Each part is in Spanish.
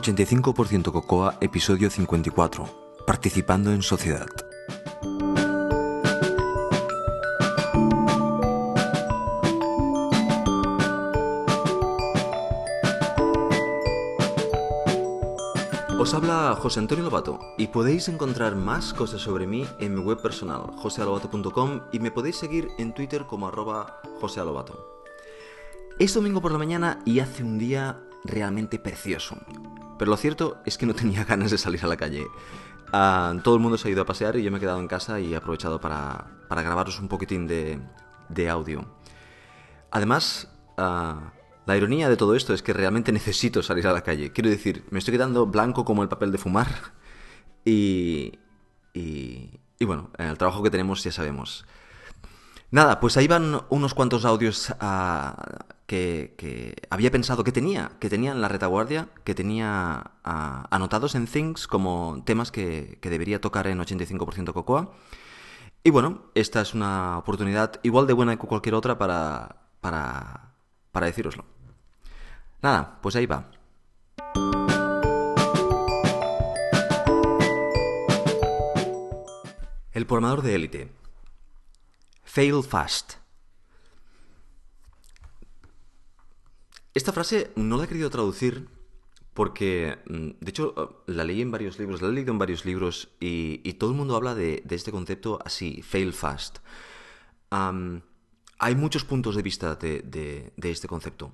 85% Cocoa, episodio 54. Participando en sociedad. Os habla José Antonio Lobato y podéis encontrar más cosas sobre mí en mi web personal, josealobato.com y me podéis seguir en Twitter como arroba josealobato. Es domingo por la mañana y hace un día realmente precioso. Pero lo cierto es que no tenía ganas de salir a la calle. Ah, todo el mundo se ha ido a pasear y yo me he quedado en casa y he aprovechado para, para grabaros un poquitín de, de audio. Además, ah, la ironía de todo esto es que realmente necesito salir a la calle. Quiero decir, me estoy quedando blanco como el papel de fumar. Y, y, y bueno, en el trabajo que tenemos ya sabemos. Nada, pues ahí van unos cuantos audios ah, que, había pensado que tenía, que tenía en la retaguardia, que tenía ah, anotados en Things como temas que, debería tocar en 85% Cocoa. Y bueno, esta es una oportunidad igual de buena que cualquier otra para, para, para decíroslo. Nada, pues ahí va. El programador de élite. Fail fast. Esta frase no la he querido traducir porque, mm, de hecho, la leí en varios libros, la he leído en varios libros y, todo el mundo habla de, este concepto así, fail fast. hay muchos puntos de vista de, este concepto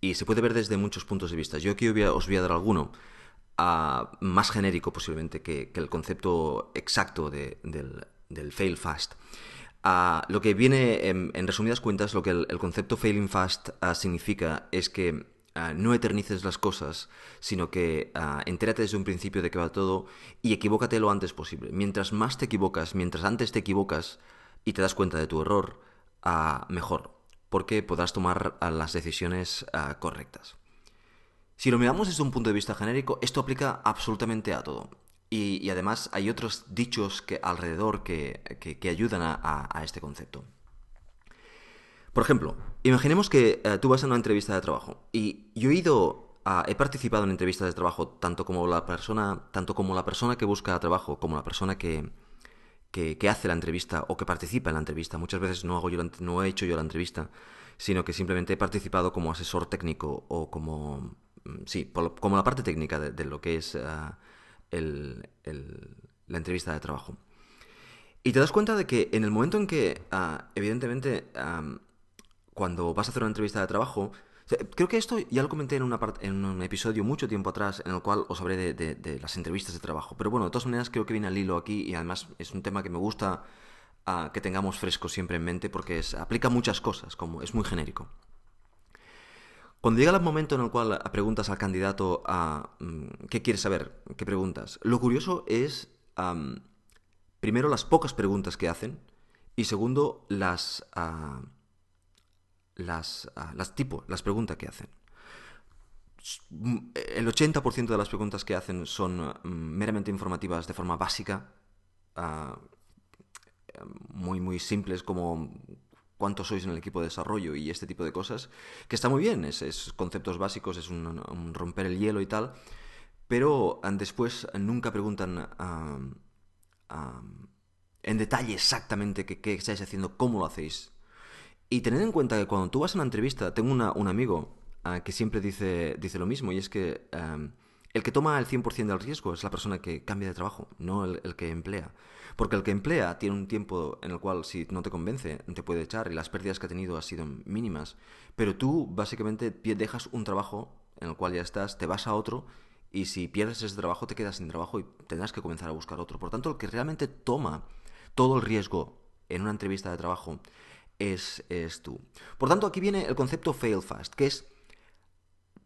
y se puede ver desde muchos puntos de vista. Yo aquí os voy a dar alguno ah, más genérico posiblemente que, el concepto exacto del fail fast lo que viene, en, resumidas cuentas, lo que el, concepto failing fast ah, significa es que ah, no eternices las cosas, sino que uh, entérate desde un principio de qué va todo y equivócate lo antes posible. Mientras más te equivocas, mientras antes te equivocas y te das cuenta de tu error, mejor, porque podrás tomar las decisiones correctas. Si lo miramos desde un punto de vista genérico, esto aplica absolutamente a todo. Y, además hay otros dichos que alrededor que, ayudan a, este concepto. Por ejemplo, imaginemos que eh, tú vas a una entrevista de trabajo y yo he ido, he participado en entrevistas de trabajo tanto como la persona, tanto como la persona que busca trabajo, como la persona que, que, hace la entrevista o que participa en la entrevista. Muchas veces no, hago yo no he hecho yo la entrevista, sino que simplemente he participado como asesor técnico o como, mm, sí, como la parte técnica de, lo que es... Ah, la entrevista de trabajo. Y te das cuenta de que en el momento en que, ah, evidentemente, cuando vas a hacer una entrevista de trabajo, creo que esto ya lo comenté en un episodio mucho tiempo atrás en el cual os hablé de, las entrevistas de trabajo. Pero bueno, de todas maneras creo que viene al hilo aquí y además es un tema que me gusta ah, que tengamos fresco siempre en mente porque aplica muchas cosas, como es muy genérico. Cuando llega el momento en el cual preguntas al candidato a mm, qué quieres saber, qué preguntas, lo curioso es, primero, las pocas preguntas que hacen y segundo, las, uh, las, las tipo, las preguntas que hacen. El 80% de las preguntas que hacen son meramente informativas de forma básica, muy, muy simples como cuántos sois en el equipo de desarrollo y este tipo de cosas, que está muy bien, es, conceptos básicos, es un, romper el hielo y tal, pero después nunca preguntan en detalle exactamente qué, estáis haciendo, cómo lo hacéis. Y tened en cuenta que cuando tú vas a una entrevista, tengo un amigo ah, que siempre dice, dice lo mismo, y es que el que toma el 100% del riesgo es la persona que cambia de trabajo, no el, que emplea. Porque el que emplea tiene un tiempo en el cual si no te convence te puede echar y las pérdidas que ha tenido han sido mínimas. Pero tú básicamente dejas un trabajo en el cual ya estás, te vas a otro y si pierdes ese trabajo te quedas sin trabajo y tendrás que comenzar a buscar otro. Por tanto, el que realmente toma todo el riesgo en una entrevista de trabajo es, es tú. Por tanto, aquí viene el concepto fail fast, que es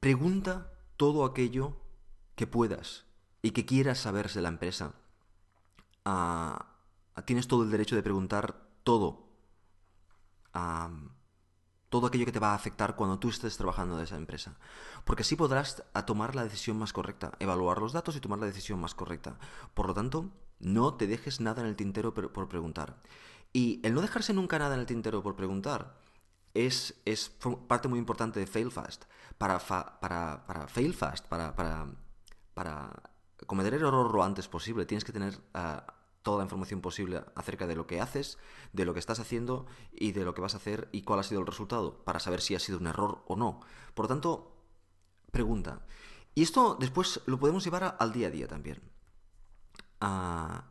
pregunta todo aquello que puedas y que quieras saber de la empresa, tienes todo el derecho de preguntar todo. todo aquello que te va a afectar cuando tú estés trabajando en esa empresa. Porque así podrás tomar la decisión más correcta, evaluar los datos y tomar la decisión más correcta. Por lo tanto, no te dejes nada en el tintero por, preguntar. Y el no dejarse nunca nada en el tintero por preguntar es, parte muy importante de Fail Fast. Para, para, para Fail Fast, para cometer el error lo antes posible, tienes que tener ah, toda la información posible acerca de lo que haces, de lo que estás haciendo y de lo que vas a hacer y cuál ha sido el resultado, para saber si ha sido un error o no. Por lo tanto, pregunta. Y esto después lo podemos llevar al día a día también. Ah,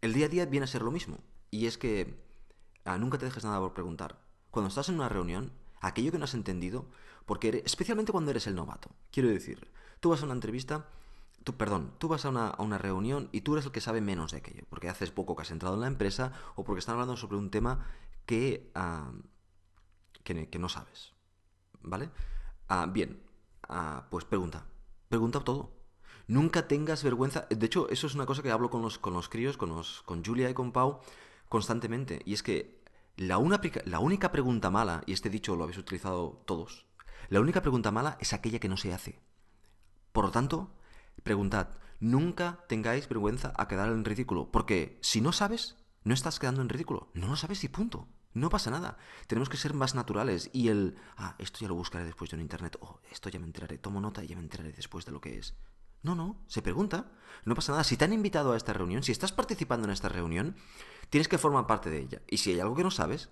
el día a día viene a ser lo mismo. Y es que ah, nunca te dejes nada por preguntar. Cuando estás en una reunión, aquello que no has entendido, porque especialmente cuando eres el novato. Quiero decir, tú vas a una entrevista perdón, tú vas a una, reunión y tú eres el que sabe menos de aquello, porque haces poco que has entrado en la empresa o porque están hablando sobre un tema que, que, no sabes. ¿Vale? Ah, bien, ah, pues pregunta. Pregunta todo. Nunca tengas vergüenza. De hecho, eso es una cosa que hablo con los, con los críos, con, con Julia y con Pau, constantemente. Y es que la, una, la única pregunta mala, y este dicho lo habéis utilizado todos, la única pregunta mala es aquella que no se hace. Por lo tanto, Preguntad, nunca tengáis vergüenza a quedar en ridículo, porque si no sabes, no estás quedando en ridículo. No lo sabes y punto. No pasa nada. Tenemos que ser más naturales. Y el, ah, esto ya lo buscaré después yo en internet. Oh, esto ya me enteraré. Tomo nota y ya me enteraré después de lo que es. No, no, se pregunta. No pasa nada. Si te han invitado a esta reunión, si estás participando en esta reunión, tienes que formar parte de ella. Y si hay algo que no sabes,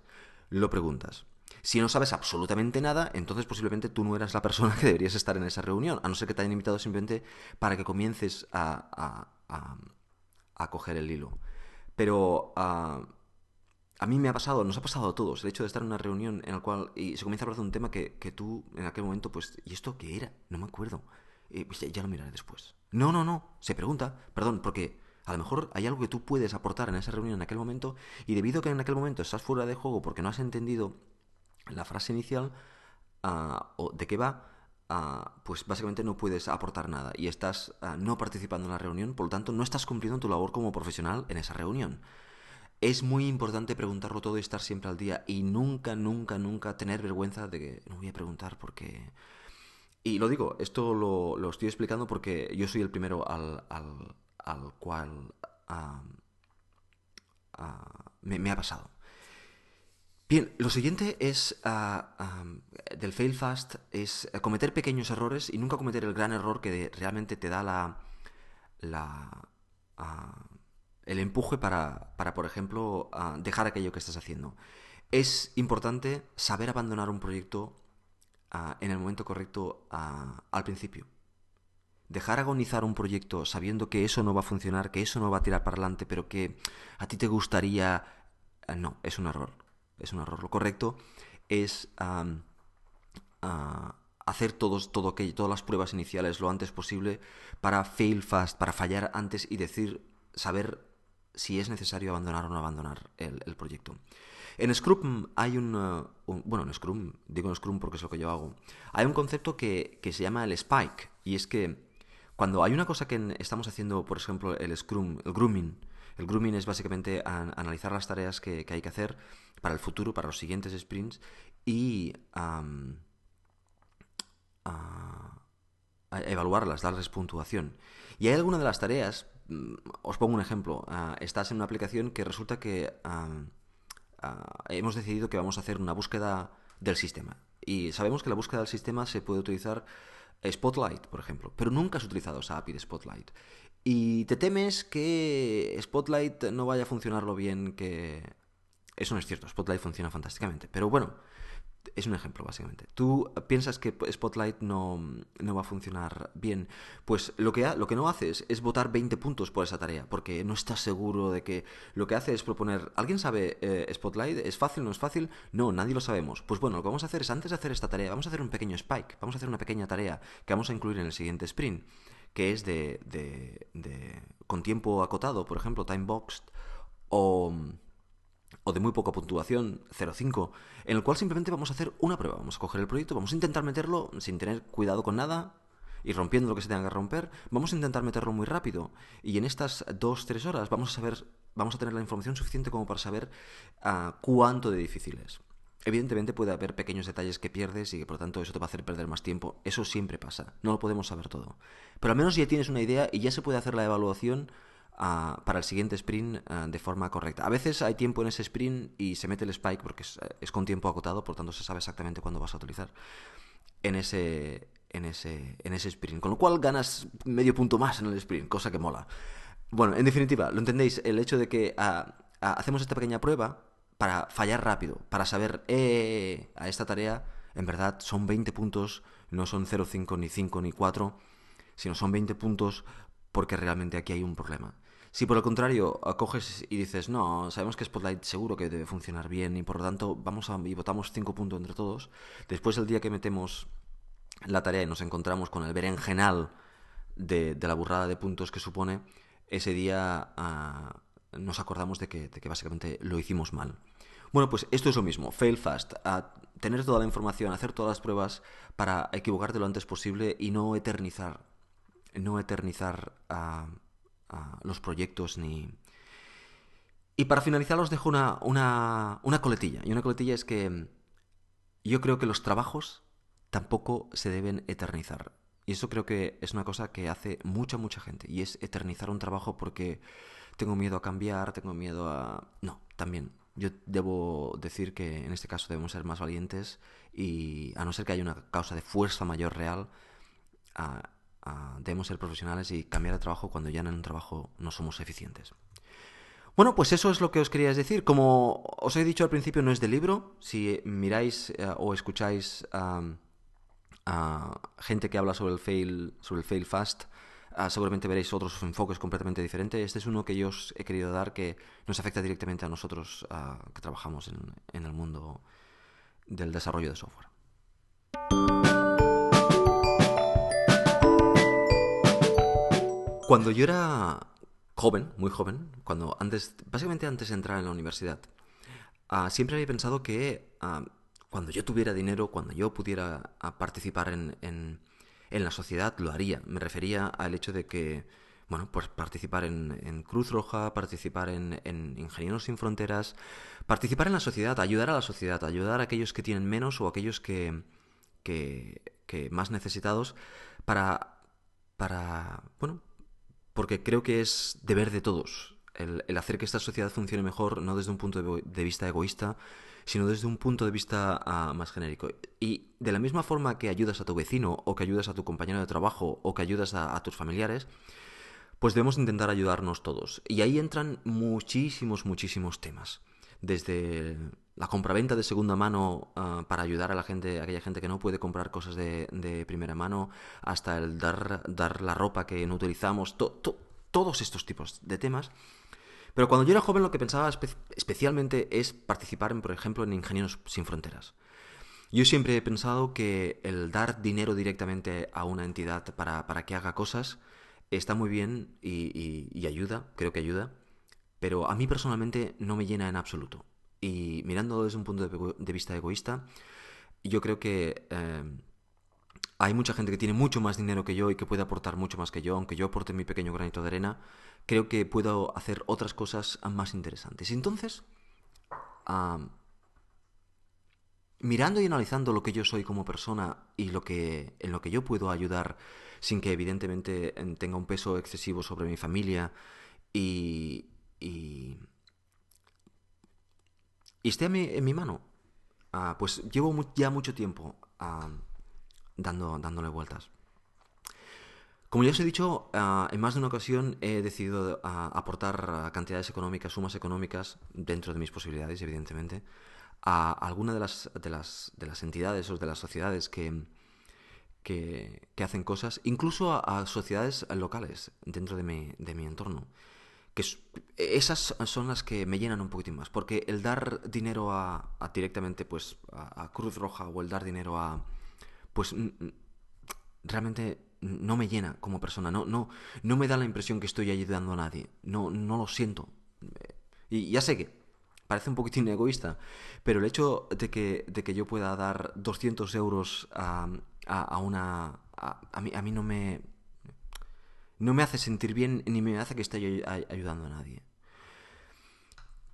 lo preguntas. Si no sabes absolutamente nada, entonces posiblemente tú no eras la persona que deberías estar en esa reunión, a no ser que te hayan invitado simplemente para que comiences a, a, coger el hilo. Pero a mí me ha pasado, nos ha pasado a todos, el hecho de estar en una reunión en la cual y se comienza a hablar de un tema que, tú en aquel momento, pues, ¿y esto qué era? No me acuerdo. Pues ya, ya lo miraré después. No, no, no, se pregunta, perdón, porque a lo mejor hay algo que tú puedes aportar en esa reunión en aquel momento y debido a que en aquel momento estás fuera de juego porque no has entendido la frase inicial o de qué va, ah, pues básicamente no puedes aportar nada y estás ah, no participando en la reunión, por lo tanto no estás cumpliendo tu labor como profesional en esa reunión. Es muy importante preguntarlo todo y estar siempre al día y nunca, nunca, nunca tener vergüenza de que no voy a preguntar porque... Y lo digo, esto lo, estoy explicando porque yo soy el primero al, al, cual me ha pasado. Bien, lo siguiente es uh, del fail fast es cometer pequeños errores y nunca cometer el gran error que realmente te da la, ah, el empuje para, para por ejemplo, dejar aquello que estás haciendo. Es importante saber abandonar un proyecto en el momento correcto al principio. Dejar agonizar un proyecto sabiendo que eso no va a funcionar, que eso no va a tirar para adelante, pero que a ti te gustaría... no, es un error es un error. Lo correcto es hacer todos, todo todas las pruebas iniciales lo antes posible para fail fast, para fallar antes y decir, saber si es necesario abandonar o no abandonar el, proyecto. En Scrum hay un, Bueno, en Scrum, digo en Scrum porque es lo que yo hago. Hay un concepto que, que se llama el spike, y es que cuando hay una cosa que estamos haciendo, por ejemplo, el Scrum, el grooming, el grooming es básicamente analizar las tareas que, hay que hacer para el futuro, para los siguientes sprints y evaluarlas, darles puntuación. Y hay alguna de las tareas, mm, os pongo un ejemplo, ah, estás en una aplicación que resulta que ah, hemos decidido que vamos a hacer una búsqueda del sistema. Y sabemos que la búsqueda del sistema se puede utilizar Spotlight, por ejemplo, pero nunca has utilizado esa API de Spotlight. Y te temes que Spotlight no vaya a funcionar lo bien que... Eso no es cierto, Spotlight funciona fantásticamente. Pero bueno, es un ejemplo, básicamente. Tú piensas que Spotlight no, va a funcionar bien. Pues lo que, lo que no haces es votar 20 puntos por esa tarea, porque no estás seguro de que lo que hace es proponer, ¿alguien sabe eh, Spotlight? ¿Es fácil no es fácil? No, nadie lo sabemos. Pues bueno, lo que vamos a hacer es, antes de hacer esta tarea, vamos a hacer un pequeño spike, vamos a hacer una pequeña tarea que vamos a incluir en el siguiente sprint, que es de, de, de con tiempo acotado, por ejemplo, time boxed, o o de muy poca puntuación, 0,5, en el cual simplemente vamos a hacer una prueba. Vamos a coger el proyecto, vamos a intentar meterlo sin tener cuidado con nada y rompiendo lo que se tenga que romper. Vamos a intentar meterlo muy rápido. Y en estas 2-3 horas vamos a saber, vamos a tener la información suficiente como para saber uh, cuánto de difícil es. Evidentemente puede haber pequeños detalles que pierdes y que por lo tanto eso te va a hacer perder más tiempo. Eso siempre pasa. No lo podemos saber todo. Pero al menos ya tienes una idea y ya se puede hacer la evaluación para el siguiente sprint de forma correcta. A veces hay tiempo en ese sprint y se mete el spike porque es, con tiempo acotado, por tanto se sabe exactamente cuándo vas a utilizar en ese, en ese, en ese sprint. Con lo cual ganas medio punto más en el sprint, cosa que mola. Bueno, en definitiva, lo entendéis, el hecho de que ah, ah, hacemos esta pequeña prueba para fallar rápido, para saber, eh, a esta tarea, en verdad, son 20 puntos, no son 0,5 ni 5 ni 4, sino son 20 puntos porque realmente aquí hay un problema. Si por el contrario coges y dices, no, sabemos que Spotlight seguro que debe funcionar bien y por lo tanto vamos a, y votamos 5 puntos entre todos, después el día que metemos la tarea y nos encontramos con el berenjenal de, la burrada de puntos que supone, ese día ah, nos acordamos de que, de que, básicamente lo hicimos mal. Bueno, pues esto es lo mismo, fail fast, a tener toda la información, hacer todas las pruebas para equivocarte lo antes posible y no eternizar, no eternizar a los proyectos ni... Y para finalizar os dejo una, una, una coletilla. Y una coletilla es que yo creo que los trabajos tampoco se deben eternizar. Y eso creo que es una cosa que hace mucha, mucha gente. Y es eternizar un trabajo porque tengo miedo a cambiar, tengo miedo a... No, también. Yo debo decir que en este caso debemos ser más valientes y a no ser que haya una causa de fuerza mayor real, debemos ser profesionales y cambiar de trabajo cuando ya en un trabajo no somos eficientes. Bueno, pues eso es lo que os quería decir. Como os he dicho al principio, no es de libro. Si miráis eh, o escucháis a gente que habla sobre el fail, sobre el fail fast, ah, seguramente veréis otros enfoques completamente diferentes. Este es uno que yo os he querido dar que nos afecta directamente a nosotros ah, que trabajamos en el mundo del desarrollo de software. Cuando yo era joven, muy joven, cuando antes, básicamente antes de entrar en la universidad, uh, siempre había pensado que cuando yo tuviera dinero, cuando yo pudiera participar en, en, en, la sociedad, lo haría. Me refería al hecho de que, bueno, pues participar en, Cruz Roja, participar en, Ingenieros Sin Fronteras, participar en la sociedad, ayudar a la sociedad, ayudar a aquellos que tienen menos o aquellos que, que, que más necesitados para, para, bueno, porque creo que es deber de todos el, hacer que esta sociedad funcione mejor, no desde un punto de, vista egoísta, sino desde un punto de vista ah, más genérico. Y de la misma forma que ayudas a tu vecino, o que ayudas a tu compañero de trabajo, o que ayudas a, tus familiares, pues debemos intentar ayudarnos todos. Y ahí entran muchísimos, muchísimos temas. Desde la compraventa de segunda mano ah, para ayudar a la gente, a aquella gente que no puede comprar cosas de, primera mano, hasta el dar, dar la ropa que no utilizamos, todos estos tipos de temas. Pero cuando yo era joven lo que pensaba especialmente es participar, en, por ejemplo, en Ingenieros Sin Fronteras. Yo siempre he pensado que el dar dinero directamente a una entidad para, para que haga cosas está muy bien y, ayuda, creo que ayuda, pero a mí personalmente no me llena en absoluto. Y mirando desde un punto de, vista egoísta, yo creo que eh, hay mucha gente que tiene mucho más dinero que yo y que puede aportar mucho más que yo, aunque yo aporte mi pequeño granito de arena, creo que puedo hacer otras cosas más interesantes. Y entonces, mirando y analizando lo que yo soy como persona y lo que, en lo que yo puedo ayudar sin que evidentemente tenga un peso excesivo sobre mi familia y, y esté en mi, mano. Ah, pues llevo ya mucho tiempo ah, dando, dándole vueltas. Como ya os he dicho, ah, en más de una ocasión he decidido aportar cantidades económicas, sumas económicas, dentro de mis posibilidades, evidentemente, a alguna de las, de las, de las entidades o de las sociedades que, que, hacen cosas, incluso a, sociedades locales dentro de mi, de mi entorno que esas son las que me llenan un poquitín más, porque el dar dinero a, directamente pues a, Cruz Roja o el dar dinero a pues realmente no me llena como persona, no no no me da la impresión que estoy ayudando a nadie, no no lo siento. Y ya sé que parece un poquitín egoísta, pero el hecho de que, de que yo pueda dar 200 euros a, a, una... A, mí, a mí no me, no me hace sentir bien ni me hace que esté ayudando a nadie.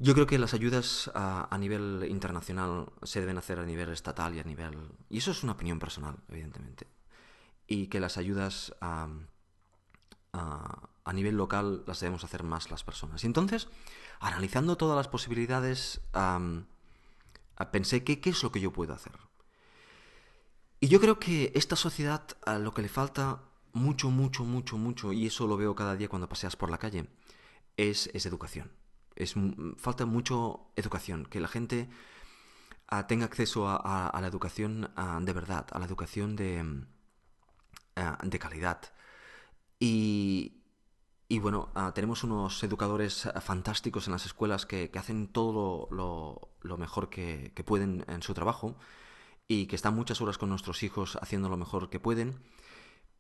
Yo creo que las ayudas a, nivel internacional se deben hacer a nivel estatal y a nivel... Y eso es una opinión personal, evidentemente. Y que las ayudas a, a, nivel local las debemos hacer más las personas. Y entonces, analizando todas las posibilidades, pensé, ¿qué, ¿qué es lo que yo puedo hacer? Y yo creo que esta sociedad a lo que le falta mucho, mucho, mucho, mucho, y eso lo veo cada día cuando paseas por la calle, es, es educación. Es, falta mucho educación, que la gente ah, tenga acceso a, la educación ah, de verdad, a la educación de, ah, de calidad. Y, y bueno, tenemos unos educadores fantásticos en las escuelas que, hacen todo lo, lo, mejor que, que, pueden en su trabajo y que están muchas horas con nuestros hijos haciendo lo mejor que pueden.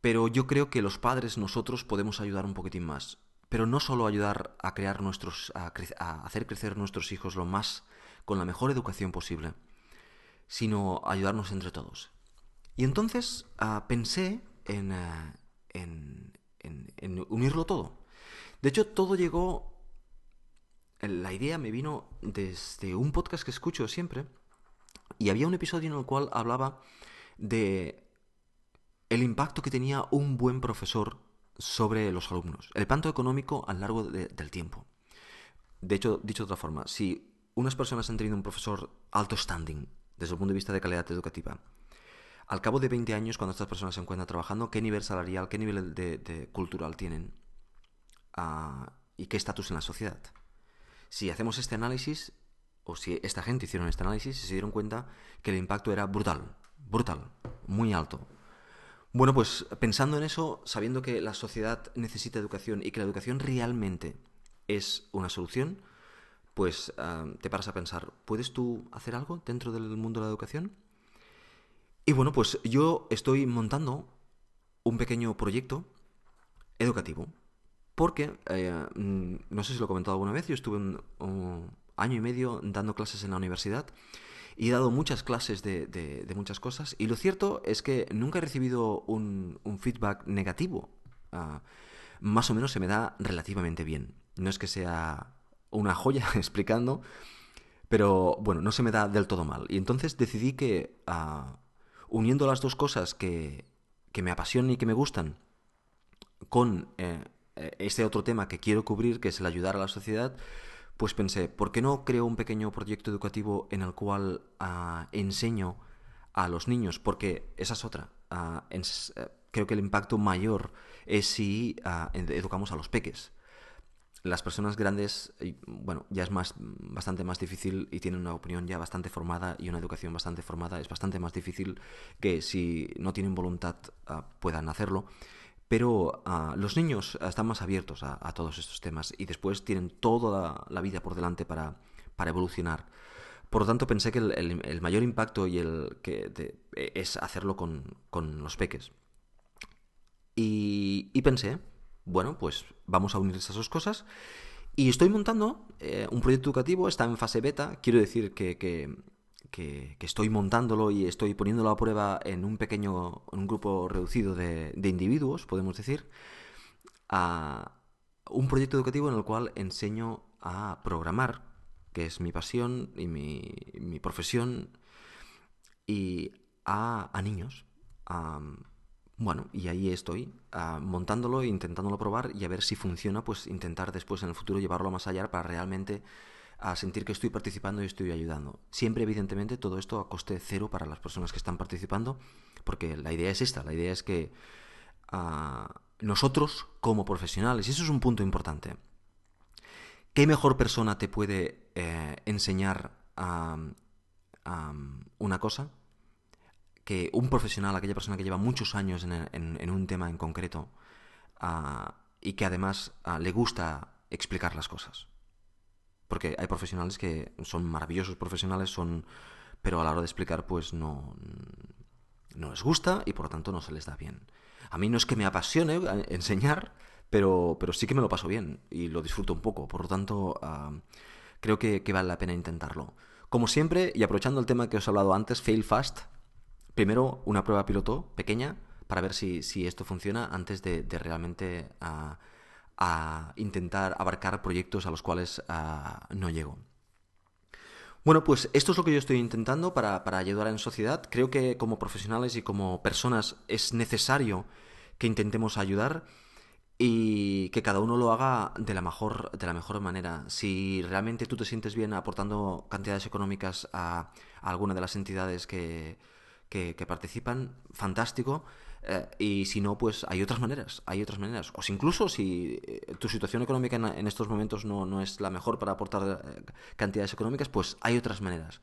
Pero yo creo que los padres, nosotros, podemos ayudar un poquitín más. Pero no solo ayudar a crear nuestros, a, hacer crecer nuestros hijos lo más, con la mejor educación posible, sino ayudarnos entre todos. Y entonces ah, pensé en, ah, en, en, unirlo todo. De hecho, todo llegó, la idea me vino desde un podcast que escucho siempre, y había un episodio en el cual hablaba de el impacto que tenía un buen profesor sobre los alumnos, el impacto económico a lo largo del tiempo. De hecho, dicho de otra forma, si unas personas han tenido un profesor alto standing desde el punto de vista de calidad educativa, al cabo de 20 años, cuando estas personas se encuentran trabajando, ¿qué nivel salarial, qué nivel de, cultural tienen? Ah, ¿Y qué estatus en la sociedad? Si hacemos este análisis, o si esta gente hicieron este análisis se dieron cuenta que el impacto era brutal, brutal, muy alto. Bueno, pues pensando en eso, sabiendo que la sociedad necesita educación y que la educación realmente es una solución, pues ah, te paras a pensar, ¿puedes tú hacer algo dentro del mundo de la educación? Y bueno, pues yo estoy montando un pequeño proyecto educativo, porque, eh, mm, no sé si lo he comentado alguna vez, yo estuve en, año y medio dando clases en la universidad y he dado muchas clases de, muchas cosas y lo cierto es que nunca he recibido un, feedback negativo. Ah, más o menos se me da relativamente bien. No es que sea una joya explicando, pero bueno, no se me da del todo mal. Y entonces decidí que ah, uniendo las dos cosas que, que, me apasionan y que me gustan con eh, este otro tema que quiero cubrir, que es el ayudar a la sociedad, pues pensé, ¿por qué no creo un pequeño proyecto educativo en el cual ah, enseño a los niños? Porque esa es otra. Ah, eh, creo que el impacto mayor es si ah, educamos a los peques. Las personas grandes, bueno, ya es más, bastante más difícil y tienen una opinión ya bastante formada y una educación bastante formada. Es bastante más difícil que si no tienen voluntad puedan hacerlo. Pero ah, los niños están más abiertos a, todos estos temas y después tienen toda la, vida por delante para, evolucionar. Por lo tanto, pensé que el, mayor impacto y el que e, es hacerlo con, los peques. Y, pensé, bueno, pues vamos a unir esas dos cosas. Y estoy montando eh, un proyecto educativo, está en fase beta. Quiero decir que, estoy montándolo y estoy poniéndolo a prueba en un pequeño, en un grupo reducido de, individuos, podemos decir, a un proyecto educativo en el cual enseño a programar, que es mi pasión y mi, profesión, y a, niños. bueno, y ahí estoy, montándolo e intentándolo probar y a ver si funciona, pues intentar después en el futuro llevarlo más allá para realmente a sentir que estoy participando y estoy ayudando. Siempre, evidentemente, todo esto a coste cero para las personas que están participando, porque la idea es esta, la idea es que ah, nosotros como profesionales, y eso es un punto importante, ¿qué mejor persona te puede eh, enseñar una cosa que un profesional, aquella persona que lleva muchos años en, un tema en concreto ah, y que además ah, le gusta explicar las cosas? Porque hay profesionales que son maravillosos profesionales, son pero a la hora de explicar pues no, no les gusta y por lo tanto no se les da bien. A mí no es que me apasione enseñar, pero, pero sí que me lo paso bien y lo disfruto un poco. Por lo tanto, creo que, vale la pena intentarlo. Como siempre, y aprovechando el tema que os he hablado antes, fail fast. Primero una prueba piloto pequeña para ver si, esto funciona antes de, realmente a intentar abarcar proyectos a los cuales ah, no llego. Bueno, pues esto es lo que yo estoy intentando para, ayudar en sociedad. Creo que como profesionales y como personas es necesario que intentemos ayudar y que cada uno lo haga de la mejor, de la mejor manera. Si realmente tú te sientes bien aportando cantidades económicas a, alguna de las entidades que, que, participan, fantástico. Eh, y si no, pues hay otras maneras, hay otras maneras. O si incluso si eh, tu situación económica en, estos momentos no, no, es la mejor para aportar eh, cantidades económicas, pues hay otras maneras.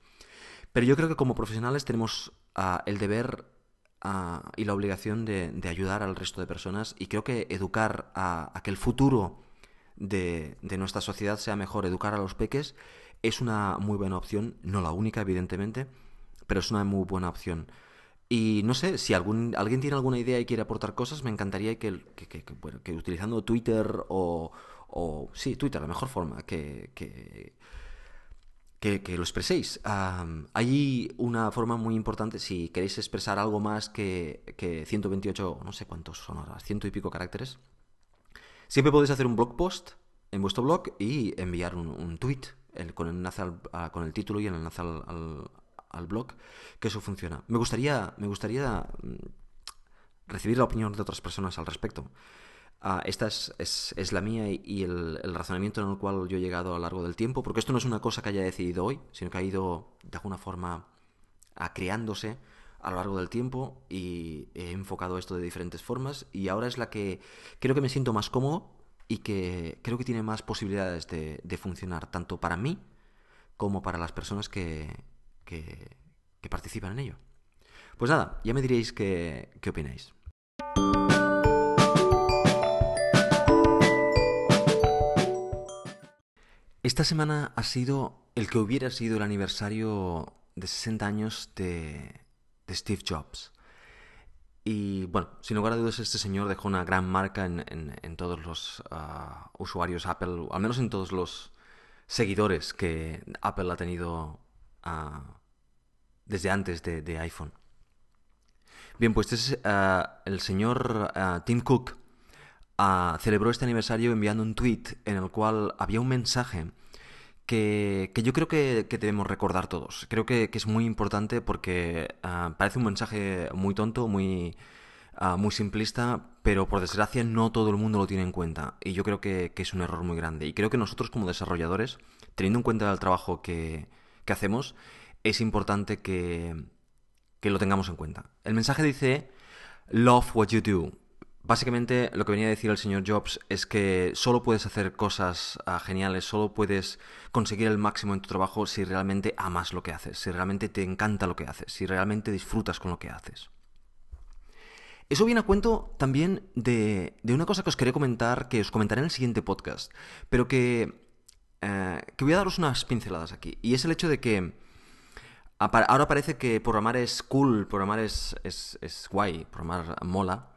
Pero yo creo que como profesionales tenemos ah, el deber ah, y la obligación de, ayudar al resto de personas y creo que educar a, que el futuro de, de, nuestra sociedad sea mejor, educar a los peques, es una muy buena opción, no la única evidentemente, pero es una muy buena opción. Y no sé, si algún, alguien tiene alguna idea y quiere aportar cosas, me encantaría que, utilizando Twitter o, o, Sí, Twitter, la mejor forma, que, que, lo expreséis. hay una forma muy importante, si queréis expresar algo más que, que 128, no sé cuántos son ahora, ciento y pico caracteres, siempre podéis hacer un blog post en vuestro blog y enviar un, tweet con el enlace con el título y el enlace al al blog, que eso funciona. Me gustaría, me gustaría mm, recibir la opinión de otras personas al respecto. Ah, esta es, es, la mía y, el, razonamiento en el cual yo he llegado a lo largo del tiempo, porque esto no es una cosa que haya decidido hoy, sino que ha ido de alguna forma a creándose a lo largo del tiempo y he enfocado esto de diferentes formas y ahora es la que creo que me siento más cómodo y que creo que tiene más posibilidades de, de funcionar tanto para mí como para las personas que, que, participan en ello. Pues nada, ya me diréis qué, qué opináis. Esta semana ha sido el que hubiera sido el aniversario de 60 años de, Steve Jobs. Y bueno, sin lugar a dudas, este señor dejó una gran marca en, todos los ah, usuarios Apple, al menos en todos los seguidores que Apple ha tenido desde antes de, iPhone. Bien, pues este es eh, el señor eh, Tim Cook uh, celebró este aniversario enviando un tweet en el cual había un mensaje que, yo creo que, debemos recordar todos. Creo que, es muy importante porque parece un mensaje muy tonto, muy, muy simplista, pero por desgracia no todo el mundo lo tiene en cuenta. Y yo creo que, es un error muy grande. Y creo que nosotros como desarrolladores, teniendo en cuenta el trabajo que, que hacemos, es importante que, que lo tengamos en cuenta. El mensaje dice, love what you do. Básicamente lo que venía a decir el señor Jobs es que solo puedes hacer cosas ah, geniales, solo puedes conseguir el máximo en tu trabajo si realmente amas lo que haces, si realmente te encanta lo que haces, si realmente disfrutas con lo que haces. Eso viene a cuento también de, de una cosa que os quería comentar, que os comentaré en el siguiente podcast, pero que eh, que voy a daros unas pinceladas aquí. Y es el hecho de que ahora parece que programar es cool, programar es, es, guay, programar mola.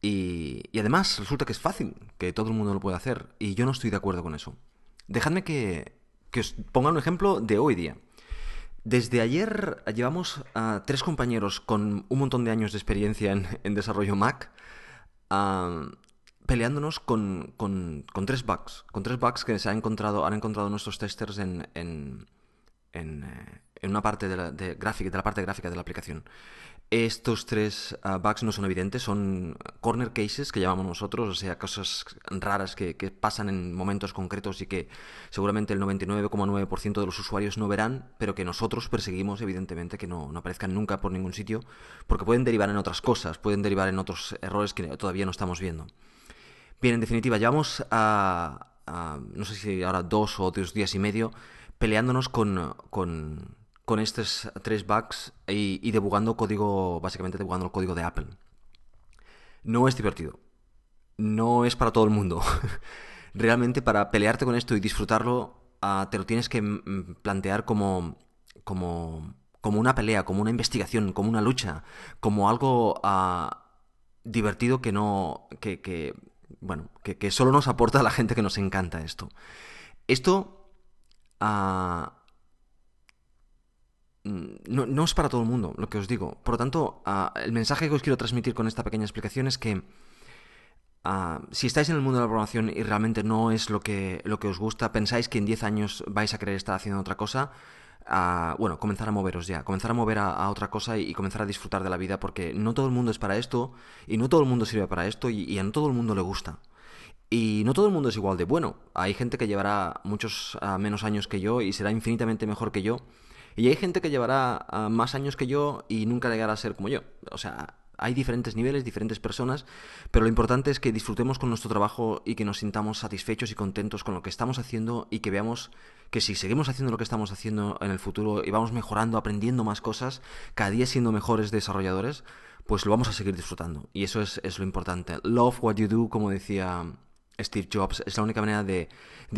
Y, además resulta que es fácil, que todo el mundo lo puede hacer. Y yo no estoy de acuerdo con eso. Dejadme que, os ponga un ejemplo de hoy día. Desde ayer llevamos a tres compañeros con un montón de años de experiencia en, desarrollo Mac peleándonos con, con, tres bugs. Con tres bugs que se han encontrado, han encontrado nuestros testers en, en, eh, en una parte de la, de, gráfica, de la parte gráfica de la aplicación. Estos tres ah, bugs no son evidentes, son corner cases que llamamos nosotros, o sea, cosas raras que, que pasan en momentos concretos y que seguramente el 99,9% de los usuarios no verán, pero que nosotros perseguimos, evidentemente, que no, no, aparezcan nunca por ningún sitio, porque pueden derivar en otras cosas, pueden derivar en otros errores que todavía no estamos viendo. Bien, en definitiva, llevamos a, no sé si ahora dos o dos días y medio peleándonos con, con, con estos tres bugs y, debugando código, básicamente debugando el código de Apple. No es divertido. No es para todo el mundo. Realmente para pelearte con esto y disfrutarlo, ah, te lo tienes que plantear como, como, como una pelea, como una investigación, como una lucha, como algo ah, divertido que no. que bueno, que, solo nos aporta a la gente que nos encanta esto. Esto ah, mm, no, es para todo el mundo, lo que os digo. Por lo tanto, ah, el mensaje que os quiero transmitir con esta pequeña explicación es que ah, si estáis en el mundo de la programación y realmente no es lo que, lo que os gusta, pensáis que en 10 años vais a querer estar haciendo otra cosa, a, bueno, comenzar a moveros ya, comenzar a mover a, otra cosa y, comenzar a disfrutar de la vida porque no todo el mundo es para esto y no todo el mundo sirve para esto y, a no todo el mundo le gusta. Y no todo el mundo es igual de bueno. Hay gente que llevará muchos menos años que yo y será infinitamente mejor que yo. Y hay gente que llevará más años que yo y nunca llegará a ser como yo. O sea, hay diferentes niveles, diferentes personas, pero lo importante es que disfrutemos con nuestro trabajo y que nos sintamos satisfechos y contentos con lo que estamos haciendo y que veamos que si seguimos haciendo lo que estamos haciendo en el futuro y vamos mejorando, aprendiendo más cosas, cada día siendo mejores desarrolladores, pues lo vamos a seguir disfrutando. Y eso es, lo importante. Love what you do, como decía Steve Jobs, es la única manera de,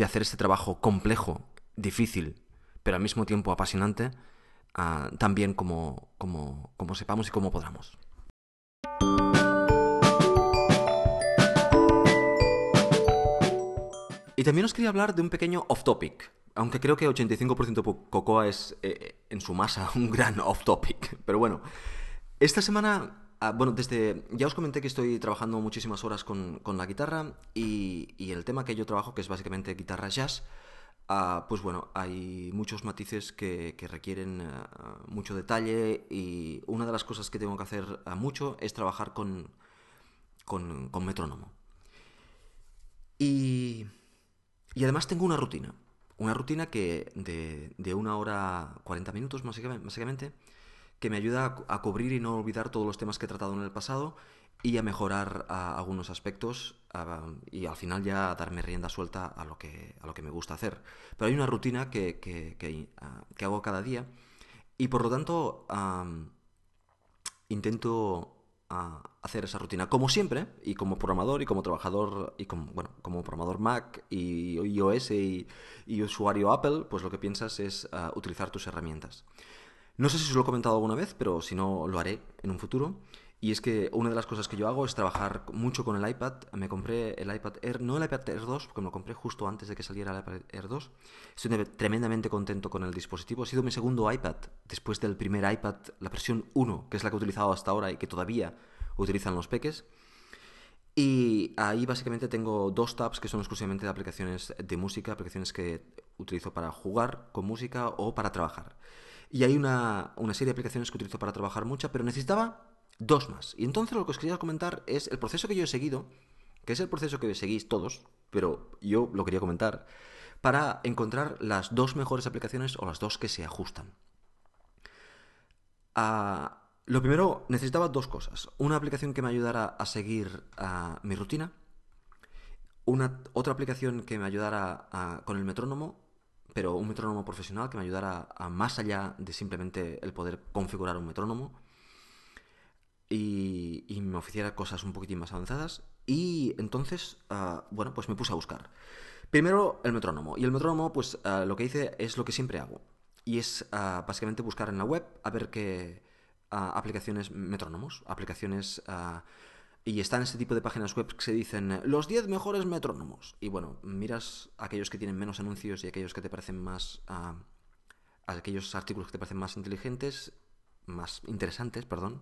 hacer este trabajo complejo, difícil, pero al mismo tiempo apasionante, uh, como, como sepamos y como podamos. Y también os quería hablar de un pequeño off-topic, aunque creo que 85% Cocoa es eh, en su masa un gran off-topic. Pero bueno, esta semana, ah, bueno, desde ya os comenté que estoy trabajando muchísimas horas con, la guitarra y, el tema que yo trabajo, que es básicamente guitarra jazz, ah, pues bueno, hay muchos matices que, requieren ah, mucho detalle y una de las cosas que tengo que hacer mucho es trabajar con, con, con metrónomo. Y y además tengo una rutina. Una rutina que de, de una hora 40 minutos, básicamente, que me ayuda a, cubrir y no olvidar todos los temas que he tratado en el pasado y a mejorar algunos aspectos y al final ya a darme rienda suelta a lo que, a lo que me gusta hacer. Pero hay una rutina que, que, que, hago cada día y por lo tanto intento hacer esa rutina. Como siempre, y como programador y como trabajador, y como, bueno, como programador Mac y iOS y, usuario Apple, pues lo que piensas es ah, utilizar tus herramientas. No sé si os lo he comentado alguna vez, pero si no, lo haré en un futuro. Y es que una de las cosas que yo hago es trabajar mucho con el iPad. Me compré el iPad Air, no el iPad Air 2, porque me lo compré justo antes de que saliera el iPad Air 2. Estoy tremendamente contento con el dispositivo. Ha sido mi segundo iPad, después del primer iPad, la versión 1, que es la que he utilizado hasta ahora y que todavía utilizan los peques. Y ahí básicamente tengo dos tabs que son exclusivamente de aplicaciones de música, aplicaciones que utilizo para jugar con música o para trabajar. Y hay una, una serie de aplicaciones que utilizo para trabajar mucha, pero necesitaba dos más. Y entonces lo que os quería comentar es el proceso que yo he seguido, que es el proceso que seguís todos, pero yo lo quería comentar, para encontrar las dos mejores aplicaciones o las dos que se ajustan. Ah, lo primero, necesitaba dos cosas. Una aplicación que me ayudara a seguir mi rutina. Una, otra aplicación que me ayudara con el metrónomo, pero un metrónomo profesional que me ayudara a más allá de simplemente el poder configurar un metrónomo y, me oficiara cosas un poquitín más avanzadas. Y entonces, ah, bueno, pues me puse a buscar. Primero el metrónomo. Y el metrónomo, pues ah, lo que hice es lo que siempre hago. Y es ah, básicamente buscar en la web a ver qué, aplicaciones metrónomos, aplicaciones... y están este tipo de páginas web que se dicen los 10 mejores metrónomos. Y bueno, miras aquellos que tienen menos anuncios y aquellos que te parecen más... aquellos artículos que te parecen más inteligentes, más interesantes, perdón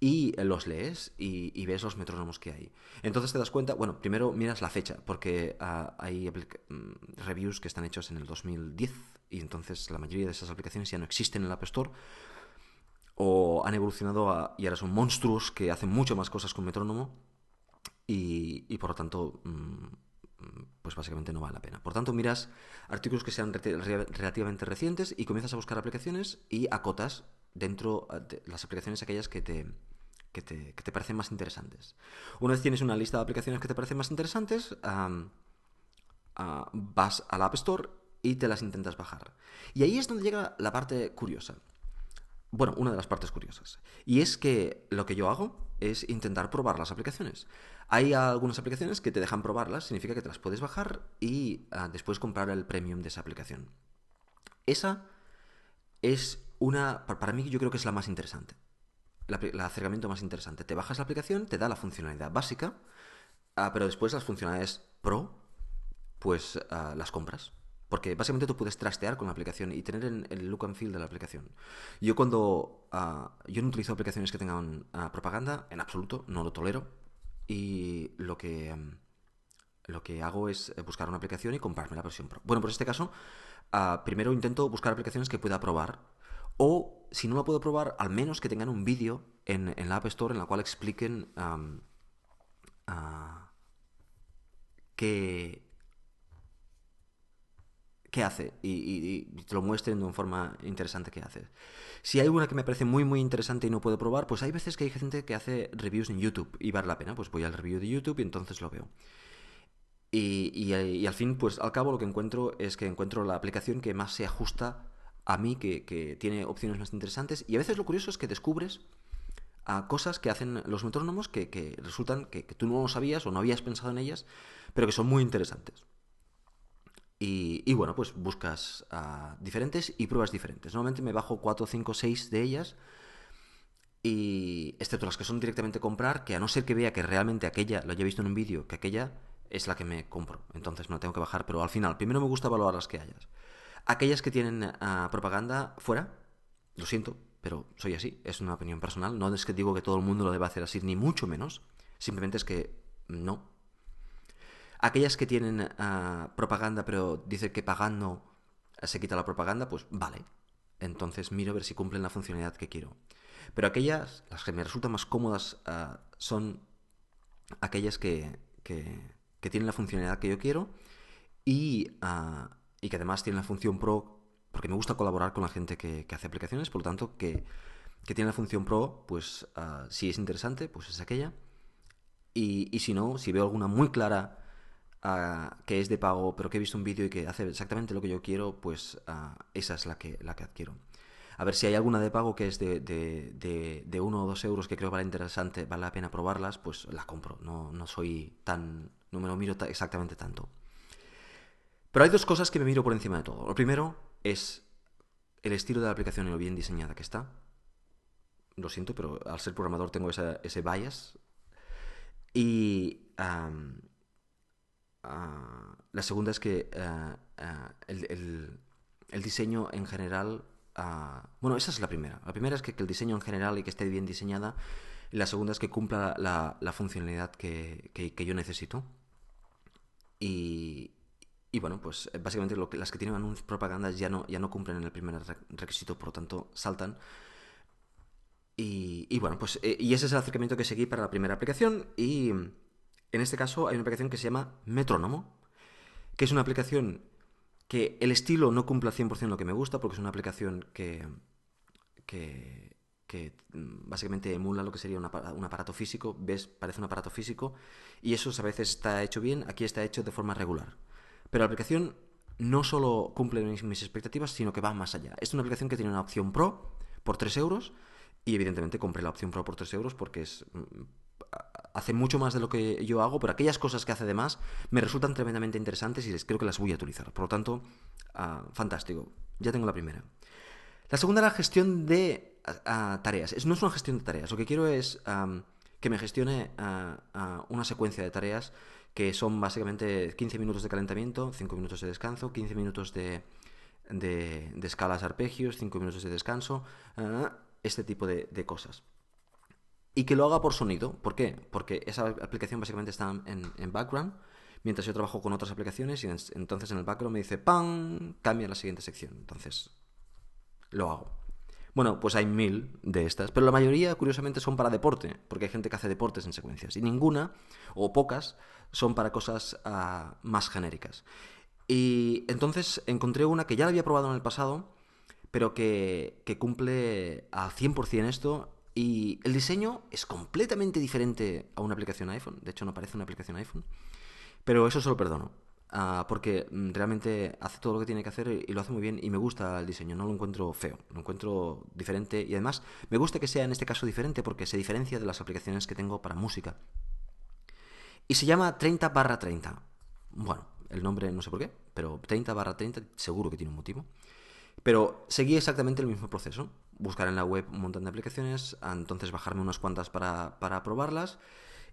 y los lees y, ves los metrónomos que hay. Entonces te das cuenta, bueno, primero miras la fecha, porque ah, hay mm, reviews que están hechos en el 2010 y entonces la mayoría de esas aplicaciones ya no existen en el App Store o han evolucionado y ahora son monstruos que hacen mucho más cosas con metrónomo y, por lo tanto mm, pues básicamente no vale la pena. Por tanto, miras artículos que sean relativamente recientes y comienzas a buscar aplicaciones y acotas dentro ah, de las aplicaciones aquellas que te, que te, que te parecen más interesantes. Una vez tienes una lista de aplicaciones que te parecen más interesantes, ah, vas al App Store y te las intentas bajar. Y ahí es donde llega la parte curiosa. Bueno, una de las partes curiosas. Y es que lo que yo hago es intentar probar las aplicaciones. Hay algunas aplicaciones que te dejan probarlas, significa que te las puedes bajar y ah, después comprar el premium de esa aplicación. Esa es una, para mí yo creo que es la más interesante. el acercamiento más interesante. Te bajas la aplicación, te da la funcionalidad básica, ah, pero después las funcionalidades pro, pues ah, las compras. Porque básicamente tú puedes trastear con la aplicación y tener el, look and feel de la aplicación. Yo cuando... Yo no utilizo aplicaciones que tengan propaganda, en absoluto, no lo tolero. Y lo que... lo que hago es buscar una aplicación y comprarme la versión pro. Bueno, por este caso, primero intento buscar aplicaciones que pueda probar o, si no lo puedo probar, al menos que tengan un vídeo en, la App Store en la cual expliquen que, qué hace y, te lo muestren de una forma interesante qué hace. Si hay una que me parece muy muy interesante y no puedo probar, pues hay veces que hay gente que hace reviews en YouTube y vale la pena, pues voy al review de YouTube y entonces lo veo. Y, y, al fin, pues al cabo lo que encuentro es que encuentro la aplicación que más se ajusta a mí, que, que tiene opciones más interesantes. Y a veces lo curioso es que descubres a cosas que hacen los metrónomos que, resultan que, tú no lo sabías o no habías pensado en ellas, pero que son muy interesantes. Y, bueno, pues buscas uh, diferentes y pruebas diferentes. Normalmente me bajo 4, 5, 6 de ellas. Y excepto las que son directamente comprar, que a no ser que vea que realmente aquella, lo haya visto en un vídeo, que aquella es la que me compro. Entonces no tengo que bajar, pero al final, primero me gusta evaluar las que hayas. Aquellas que tienen uh, propaganda fuera, lo siento, pero soy así, es una opinión personal. No es que digo que todo el mundo lo deba hacer así, ni mucho menos. Simplemente es que no. Aquellas que tienen ah, propaganda, pero dicen que pagando se quita la propaganda, pues vale. Entonces miro a ver si cumplen la funcionalidad que quiero. Pero aquellas, las que me resultan más cómodas, ah, son aquellas que, que, tienen la funcionalidad que yo quiero y, ah, y que además tienen la función pro porque me gusta colaborar con la gente que, hace aplicaciones, por lo tanto, que, tiene la función pro, pues ah, si es interesante, pues es aquella. Y, si no, si veo alguna muy clara que es de pago, pero que he visto un vídeo y que hace exactamente lo que yo quiero, pues esa es la que, la que adquiero. A ver si hay alguna de pago que es de, de, de, uno o dos euros que creo vale interesante, vale la pena probarlas, pues la compro. No, no soy tan. no me lo miro exactamente tanto. Pero hay dos cosas que me miro por encima de todo. Lo primero es el estilo de la aplicación y lo bien diseñada que está. Lo siento, pero al ser programador tengo ese bias. Y ah, la segunda es que ah, ah, el, diseño en general... bueno, esa es la primera. La primera es que, el diseño en general y que esté bien diseñada. Y la segunda es que cumpla la, funcionalidad que, que yo necesito. Y, y bueno, pues básicamente las que tienen anuncios propagandas ya no, ya no cumplen el primer requisito, por lo tanto saltan. Y, bueno, pues eh, y ese es el acercamiento que seguí para la primera aplicación. Y en este caso hay una aplicación que se llama Metrónomo, que es una aplicación que el estilo no cumple al 100% lo que me gusta, porque es una aplicación que, mm, básicamente emula lo que sería un aparato físico, ves, parece un aparato físico, y eso a veces está hecho bien, aquí está hecho de forma regular. Pero la aplicación no solo cumple mis, expectativas, sino que va más allá. Es una aplicación que tiene una opción Pro por 3 euros y evidentemente compré la opción Pro por 3 euros porque es mm, hace mucho más de lo que yo hago, pero aquellas cosas que hace de más me resultan tremendamente interesantes y creo que las voy a utilizar. Por lo tanto, ah, fantástico. Ya tengo la primera. La segunda es la gestión de ah, tareas. no es una gestión de tareas. Lo que quiero es que me gestione ah, una secuencia de tareas que son básicamente 15 minutos de calentamiento, 5 minutos de descanso, 15 minutos de, escalas arpegios, 5 minutos de descanso, ah, este tipo de, cosas. Y que lo haga por sonido. ¿Por qué? Porque esa aplicación básicamente está en, background, mientras yo trabajo con otras aplicaciones y entonces en el background me dice ¡pam! cambia la siguiente sección. Entonces, lo hago. Bueno, pues hay mil de estas, pero la mayoría, curiosamente, son para deporte, porque hay gente que hace deportes en secuencias, y ninguna, o pocas, son para cosas ah, más genéricas. Y entonces encontré una que ya la había probado en el pasado, pero que, que cumple al 100% esto, y el diseño es completamente diferente a una aplicación iPhone, de hecho no parece una aplicación iPhone, pero eso se lo perdono. Ah, porque mm, realmente hace todo lo que tiene que hacer y lo hace muy bien y me gusta el diseño, no lo encuentro feo, lo encuentro diferente y además me gusta que sea en este caso diferente porque se diferencia de las aplicaciones que tengo para música. Y se llama 30 barra 30. Bueno, el nombre no sé por qué, pero 30 barra 30 seguro que tiene un motivo. Pero seguí exactamente el mismo proceso. Buscar en la web un montón de aplicaciones, entonces bajarme unas cuantas para, para probarlas.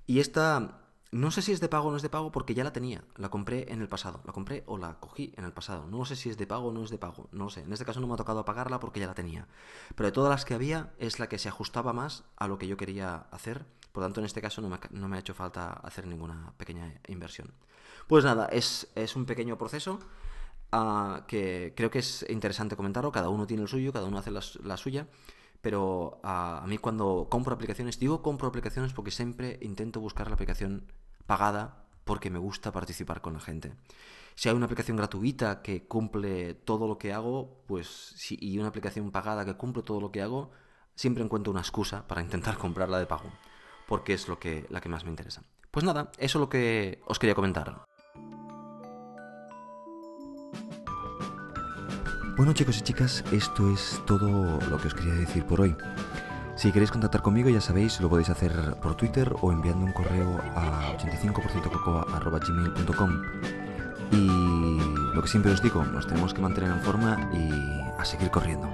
Y esta no sé si es de pago o no es de pago porque ya la tenía. La compré en el pasado. La compré o la cogí en el pasado. No sé si es de pago o no es de pago. No sé. En este caso no me ha tocado pagarla porque ya la tenía. Pero de todas las que había es la que se ajustaba más a lo que yo quería hacer. Por tanto, en este caso no me, ha hecho falta hacer ninguna pequeña inversión. Pues nada, es, un pequeño proceso que creo que es interesante comentarlo. Cada uno tiene el suyo, cada uno hace la, suya pero a, mí cuando compro aplicaciones, digo compro aplicaciones porque siempre intento buscar la aplicación pagada porque me gusta participar con la gente. Si hay una aplicación gratuita que cumple todo lo que hago, pues y una aplicación pagada que cumple todo lo que hago, siempre encuentro una excusa para intentar comprarla de pago, porque es lo que, la que más me interesa. Pues nada, eso es lo que os quería comentar. Bueno chicos y chicas, esto es todo lo que os quería decir por hoy. Si queréis contactar conmigo, ya sabéis, lo podéis hacer por Twitter o enviando un correo a 85%cocoa.gmail.com Y lo que siempre os digo, nos tenemos que mantener en forma y a seguir corriendo.